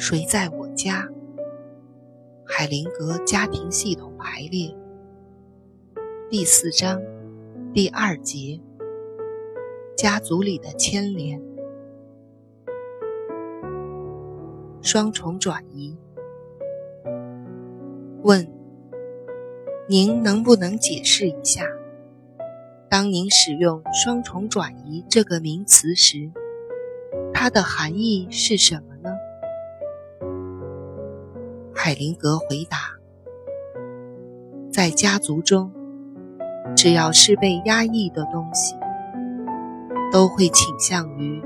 谁在我家？海灵格家庭系统排列第四章第二节：家族里的牵连。双重转移。问：您能不能解释一下，当您使用“双重转移”这个名词时，它的含义是什么海灵格回答：在家族中，只要是被压抑的东西，都会倾向于。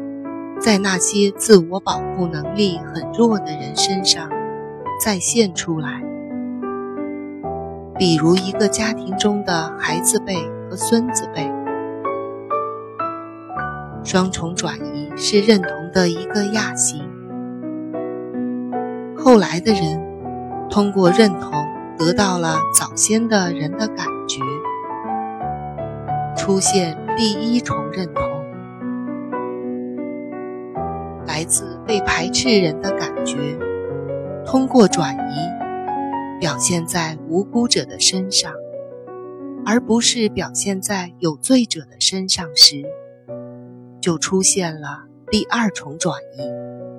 在那些自我保护能力很弱的人身上再现出来，比如一个家庭中的孩子辈和孙子辈。双重转移是认同的一个亚型。后来的人通过认同得到了早先的人的感觉，出现第一重认同。来自被排斥人的感觉，通过转移表现在无辜者的身上，而不是表现在有罪者的身上时，就出现了第二重转移。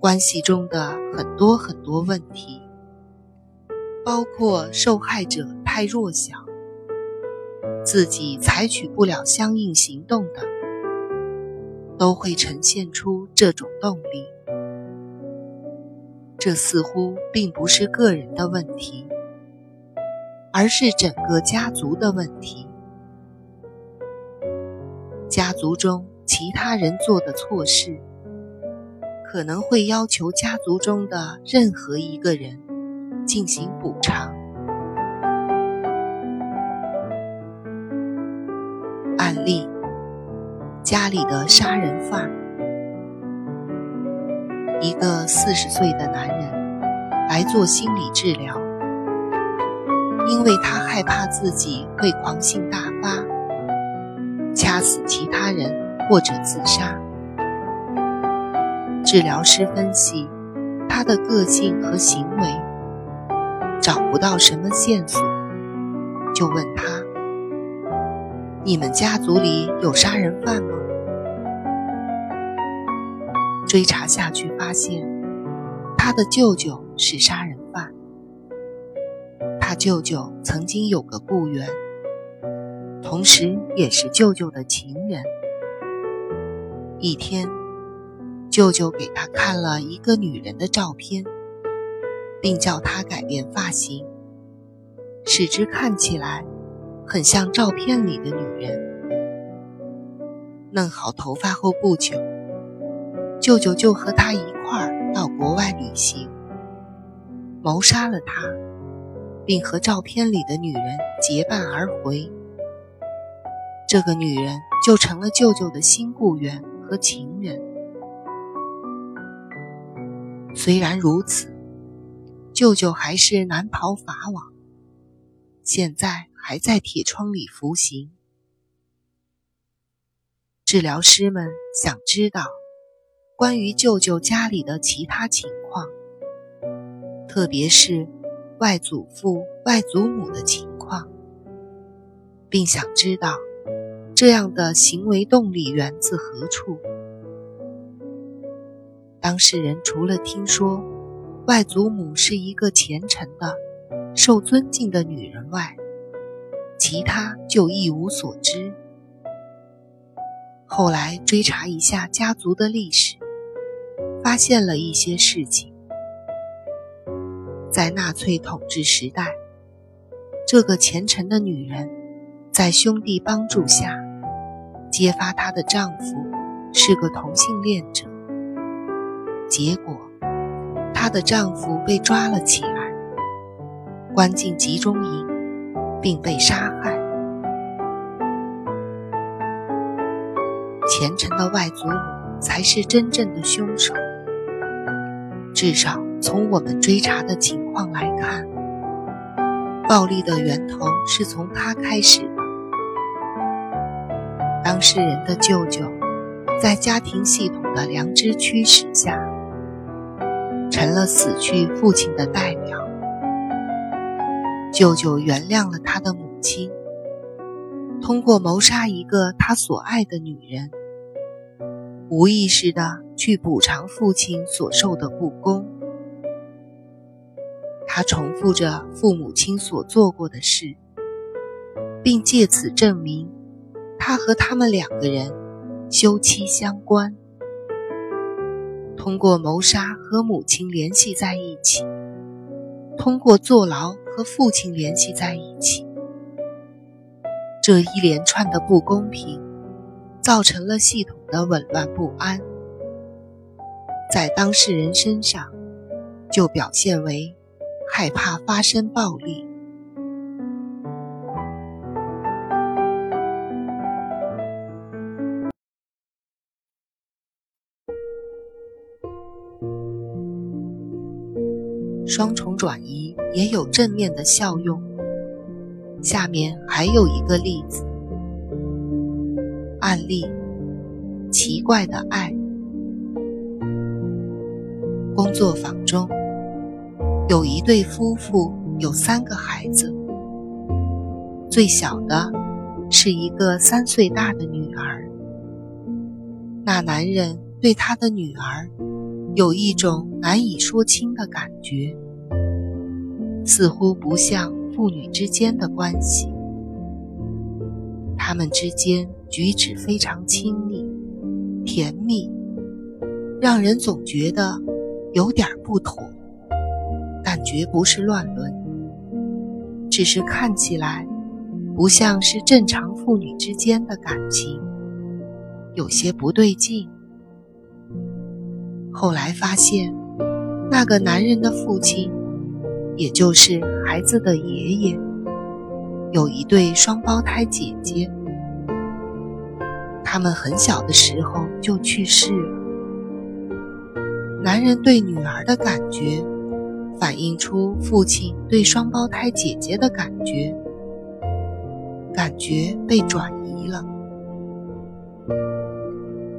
关系中的很多很多问题，包括受害者太弱小，自己采取不了相应行动等。都会呈现出这种动力。这似乎并不是个人的问题，而是整个家族的问题。家族中其他人做的错事，可能会要求家族中的任何一个人进行补偿。案例。家里的杀人犯，一个四十岁的男人来做心理治疗，因为他害怕自己会狂性大发，掐死其他人或者自杀。治疗师分析他的个性和行为，找不到什么线索，就问他：“你们家族里有杀人犯吗？”追查下去，发现他的舅舅是杀人犯。他舅舅曾经有个雇员，同时也是舅舅的情人。一天，舅舅给他看了一个女人的照片，并叫他改变发型，使之看起来很像照片里的女人。弄好头发后不久。舅舅就和他一块儿到国外旅行，谋杀了他，并和照片里的女人结伴而回。这个女人就成了舅舅的新雇员和情人。虽然如此，舅舅还是难逃法网，现在还在铁窗里服刑。治疗师们想知道。关于舅舅家里的其他情况，特别是外祖父、外祖母的情况，并想知道这样的行为动力源自何处。当事人除了听说外祖母是一个虔诚的、受尊敬的女人外，其他就一无所知。后来追查一下家族的历史。发现了一些事情，在纳粹统治时代，这个虔诚的女人在兄弟帮助下揭发她的丈夫是个同性恋者，结果她的丈夫被抓了起来，关进集中营，并被杀害。虔诚的外祖母才是真正的凶手。至少从我们追查的情况来看，暴力的源头是从他开始的。当事人的舅舅，在家庭系统的良知驱使下，成了死去父亲的代表。舅舅原谅了他的母亲，通过谋杀一个他所爱的女人，无意识的去补偿父亲所受的不公。他重复着父母亲所做过的事，并借此证明他和他们两个人休戚相关。通过谋杀和母亲联系在一起，通过坐牢和父亲联系在一起，这一连串的不公平，造成了系统的紊乱不安，在当事人身上就表现为。害怕发生暴力。双重转移也有正面的效用。下面还有一个例子案例：奇怪的爱。工作坊中。有一对夫妇，有三个孩子。最小的是一个三岁大的女儿。那男人对他的女儿有一种难以说清的感觉，似乎不像父女之间的关系。他们之间举止非常亲密、甜蜜，让人总觉得有点不妥。但绝不是乱伦，只是看起来不像是正常父女之间的感情，有些不对劲。后来发现，那个男人的父亲，也就是孩子的爷爷，有一对双胞胎姐姐，他们很小的时候就去世了。男人对女儿的感觉。反映出父亲对双胞胎姐姐的感觉，感觉被转移了。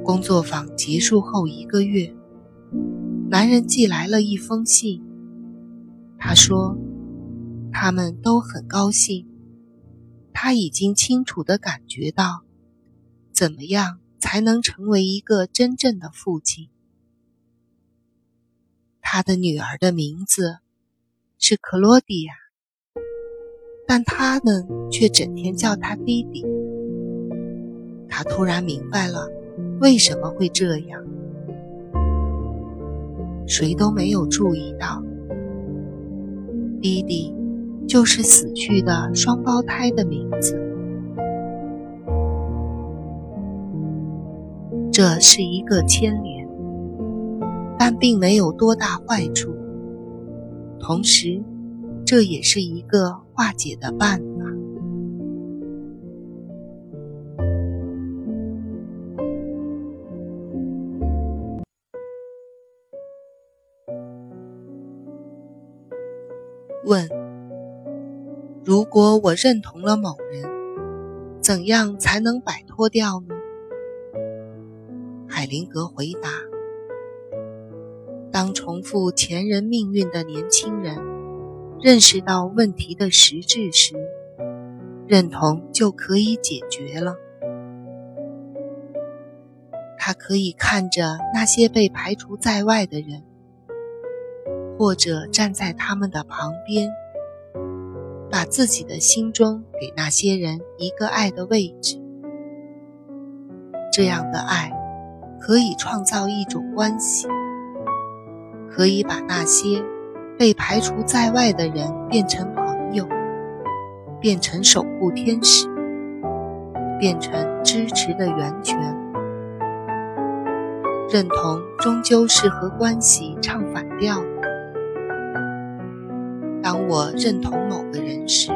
工作坊结束后一个月，男人寄来了一封信。他说，他们都很高兴，他已经清楚地感觉到，怎么样才能成为一个真正的父亲。他的女儿的名字是克罗迪亚，但他们却整天叫他弟弟。他突然明白了为什么会这样。谁都没有注意到，弟弟就是死去的双胞胎的名字。这是一个牵连。但并没有多大坏处，同时，这也是一个化解的办法。果我认同了某人，怎样才能摆脱掉呢？海灵格回答。当重复前人命运的年轻人认识到问题的实质时，认同就可以解决了。他可以看着那些被排除在外的人，或者站在他们的旁边，自己的心中给那些人一个爱的位置。这样的爱可以创造一种关系。可以把那些被排除在外的人变成朋友，变成守护天使，变成支持的源泉。认同终究是和关系唱反调的。当我认同某个人时，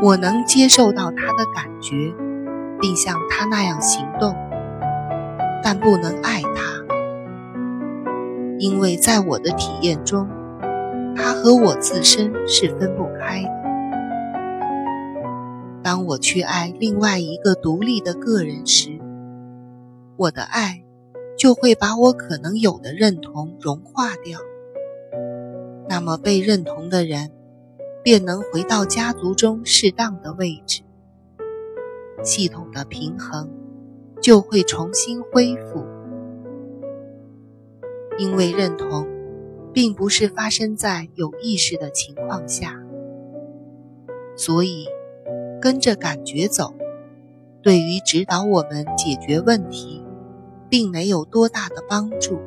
我能接受到他的感觉，并像他那样行动，但不能爱他。因为在我的体验中，他和我自身是分不开的。当我去爱另外一个独立的个人时，我的爱就会把我可能有的认同融化掉。那么被认同的人，便能回到家族中适当的位置，系统的平衡就会重新恢复。因为认同，并不是发生在有意识的情况下，所以跟着感觉走，对于指导我们解决问题，并没有多大的帮助。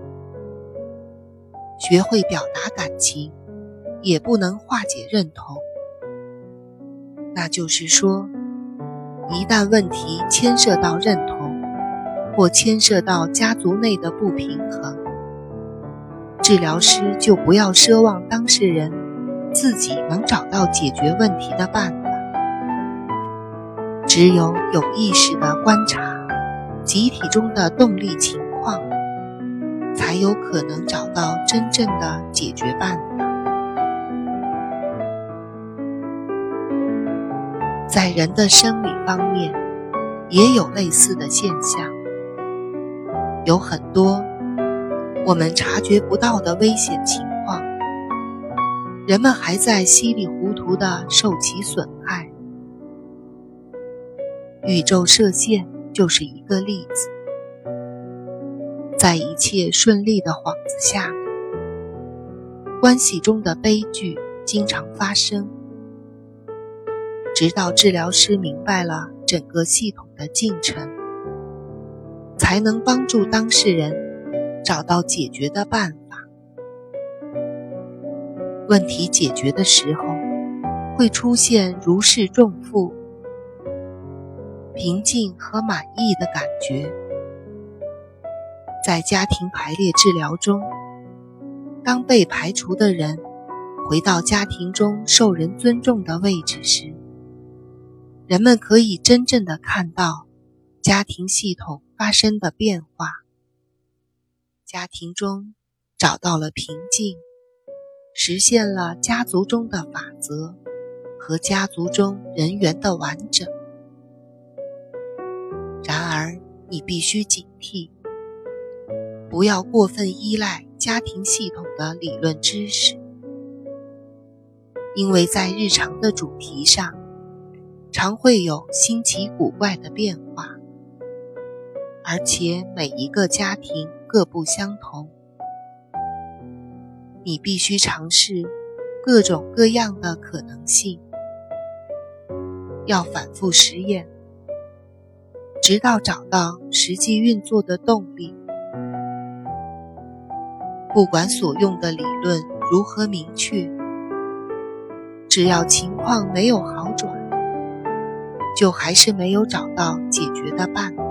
学会表达感情，也不能化解认同。那就是说，一旦问题牵涉到认同，或牵涉到家族内的不平衡，治疗师就不要奢望当事人自己能找到解决问题的办法。只有有意识的观察集体中的动力情。才有可能找到真正的解决办法。在人的生理方面，也有类似的现象。有很多我们察觉不到的危险情况，人们还在稀里糊涂地受其损害。宇宙射线就是一个例子。在一切顺利的幌子下，关系中的悲剧经常发生。直到治疗师明白了整个系统的进程，才能帮助当事人找到解决的办法。问题解决的时候，会出现如释重负、平静和满意的感觉。在家庭排列治疗中，当被排除的人回到家庭中受人尊重的位置时，人们可以真正的看到家庭系统发生的变化。家庭中找到了平静，实现了家族中的法则和家族中人员的完整。然而，你必须警惕。不要过分依赖家庭系统的理论知识，因为在日常的主题上，常会有新奇古怪的变化，而且每一个家庭各不相同。你必须尝试各种各样的可能性，要反复实验，直到找到实际运作的动力。不管所用的理论如何明确，只要情况没有好转，就还是没有找到解决的办法。